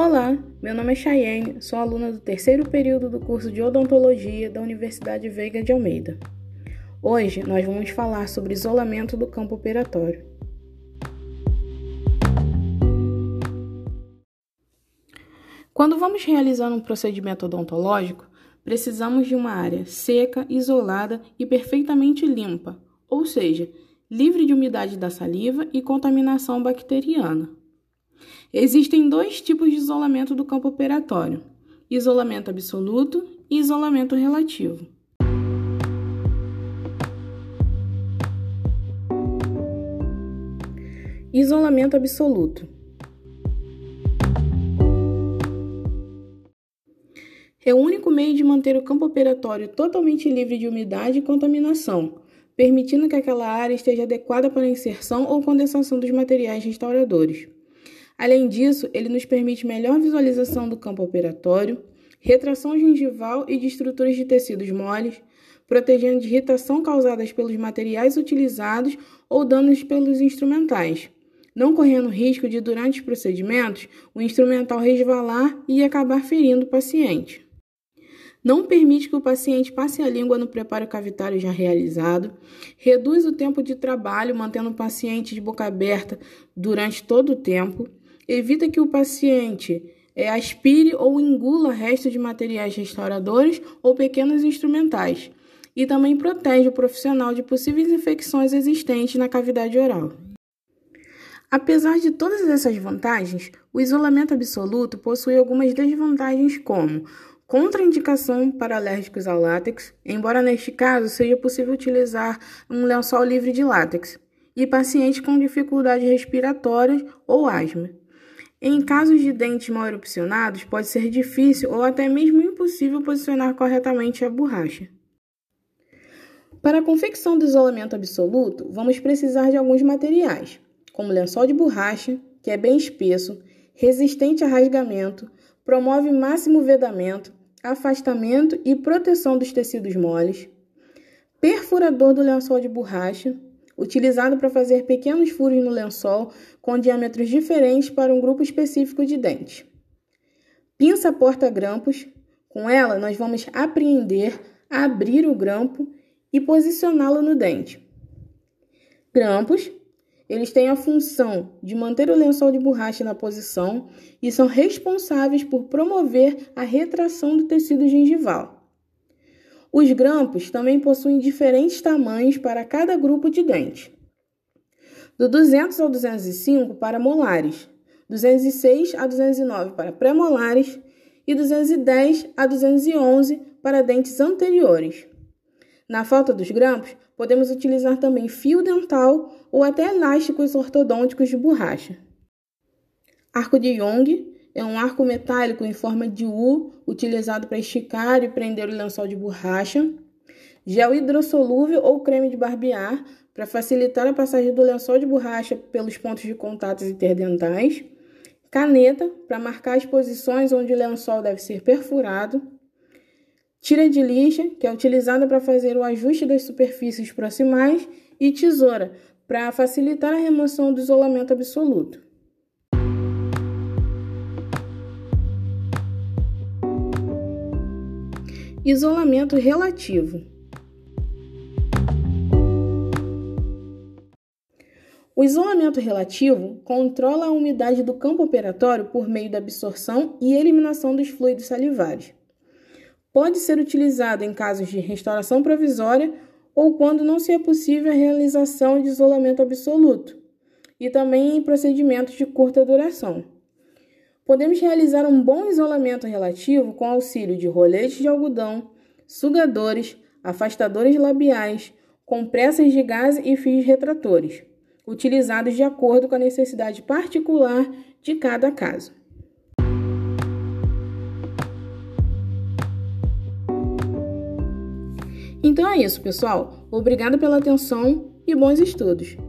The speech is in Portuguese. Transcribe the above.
Olá, meu nome é Chayenne, sou aluna do terceiro período do curso de Odontologia da Universidade Veiga de Almeida. Hoje nós vamos falar sobre isolamento do campo operatório. Quando vamos realizar um procedimento odontológico, precisamos de uma área seca, isolada e perfeitamente limpa, ou seja, livre de umidade da saliva e contaminação bacteriana. Existem dois tipos de isolamento do campo operatório: isolamento absoluto e isolamento relativo. Isolamento absoluto. É o único meio de manter o campo operatório totalmente livre de umidade e contaminação, permitindo que aquela área esteja adequada para a inserção ou condensação dos materiais restauradores. Além disso, ele nos permite melhor visualização do campo operatório, retração gengival e de estruturas de tecidos moles, protegendo de irritação causadas pelos materiais utilizados ou danos pelos instrumentais, não correndo risco de, durante os procedimentos, o instrumental resvalar e acabar ferindo o paciente. Não permite que o paciente passe a língua no preparo cavitário já realizado, reduz o tempo de trabalho, mantendo o paciente de boca aberta durante todo o tempo, evita que o paciente é, aspire ou engula restos de materiais restauradores ou pequenos instrumentais, e também protege o profissional de possíveis infecções existentes na cavidade oral. Apesar de todas essas vantagens, o isolamento absoluto possui algumas desvantagens, como contraindicação para alérgicos ao látex, embora neste caso seja possível utilizar um lençol livre de látex, e pacientes com dificuldades respiratórias ou asma. Em casos de dentes mal erupcionados, pode ser difícil ou até mesmo impossível posicionar corretamente a borracha. Para a confecção do isolamento absoluto, vamos precisar de alguns materiais, como lençol de borracha, que é bem espesso, resistente a rasgamento, promove máximo vedamento, afastamento e proteção dos tecidos moles, perfurador do lençol de borracha, utilizado para fazer pequenos furos no lençol com diâmetros diferentes para um grupo específico de dentes. Pinça porta-grampos. Com ela, nós vamos apreender, abrir o grampo e posicioná-lo no dente. Grampos. Eles têm a função de manter o lençol de borracha na posição e são responsáveis por promover a retração do tecido gengival. Os grampos também possuem diferentes tamanhos para cada grupo de dente. Do 200 ao 205 para molares, 206 a 209 para pré-molares e 210 a 211 para dentes anteriores. Na falta dos grampos, podemos utilizar também fio dental ou até elásticos ortodônticos de borracha. Arco de Young é um arco metálico em forma de U, utilizado para esticar e prender o lençol de borracha. Gel hidrossolúvel ou creme de barbear, para facilitar a passagem do lençol de borracha pelos pontos de contato interdentais. Caneta, para marcar as posições onde o lençol deve ser perfurado. Tira de lixa, que é utilizada para fazer o ajuste das superfícies proximais. E tesoura, para facilitar a remoção do isolamento absoluto. Isolamento relativo. O isolamento relativo controla a umidade do campo operatório por meio da absorção e eliminação dos fluidos salivares. Pode ser utilizado em casos de restauração provisória ou quando não se é possível a realização de isolamento absoluto, e também em procedimentos de curta duração. Podemos realizar um bom isolamento relativo com auxílio de roletes de algodão, sugadores, afastadores labiais, compressas de gás e fios retratores, utilizados de acordo com a necessidade particular de cada caso. Então é isso, pessoal. Obrigado pela atenção e bons estudos!